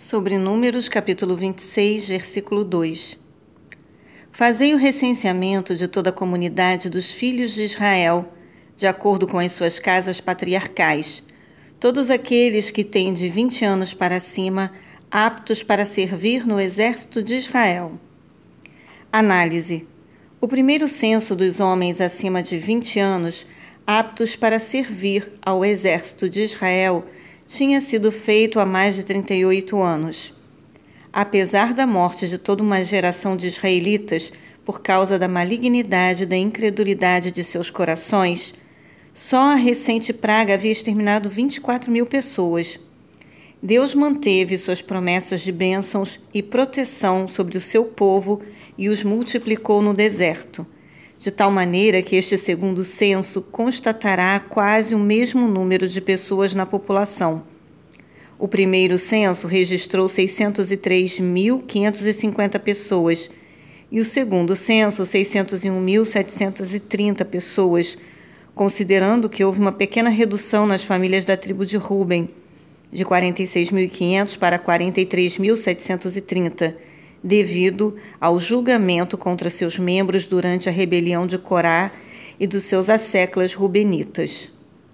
Sobre Números, capítulo 26, versículo 2. Fazei o recenseamento de toda a comunidade dos filhos de Israel, de acordo com as suas casas patriarcais, todos aqueles que têm de 20 anos para cima, aptos para servir no exército de Israel. Análise: O primeiro censo dos homens acima de 20 anos, aptos para servir ao exército de Israel, tinha sido feito há mais de 38 anos. Apesar da morte de toda uma geração de israelitas por causa da malignidade e da incredulidade de seus corações, só a recente praga havia exterminado 24 mil pessoas. Deus manteve suas promessas de bênçãos e proteção sobre o seu povo e os multiplicou no deserto, de tal maneira que este segundo censo constatará quase o mesmo número de pessoas na população. O primeiro censo registrou 603.550 pessoas e o segundo censo 601.730 pessoas, considerando que houve uma pequena redução nas famílias da tribo de Ruben, de 46.500 para 43.730 devido ao julgamento contra seus membros durante a rebelião de Corá e dos seus asseclas rubenitas.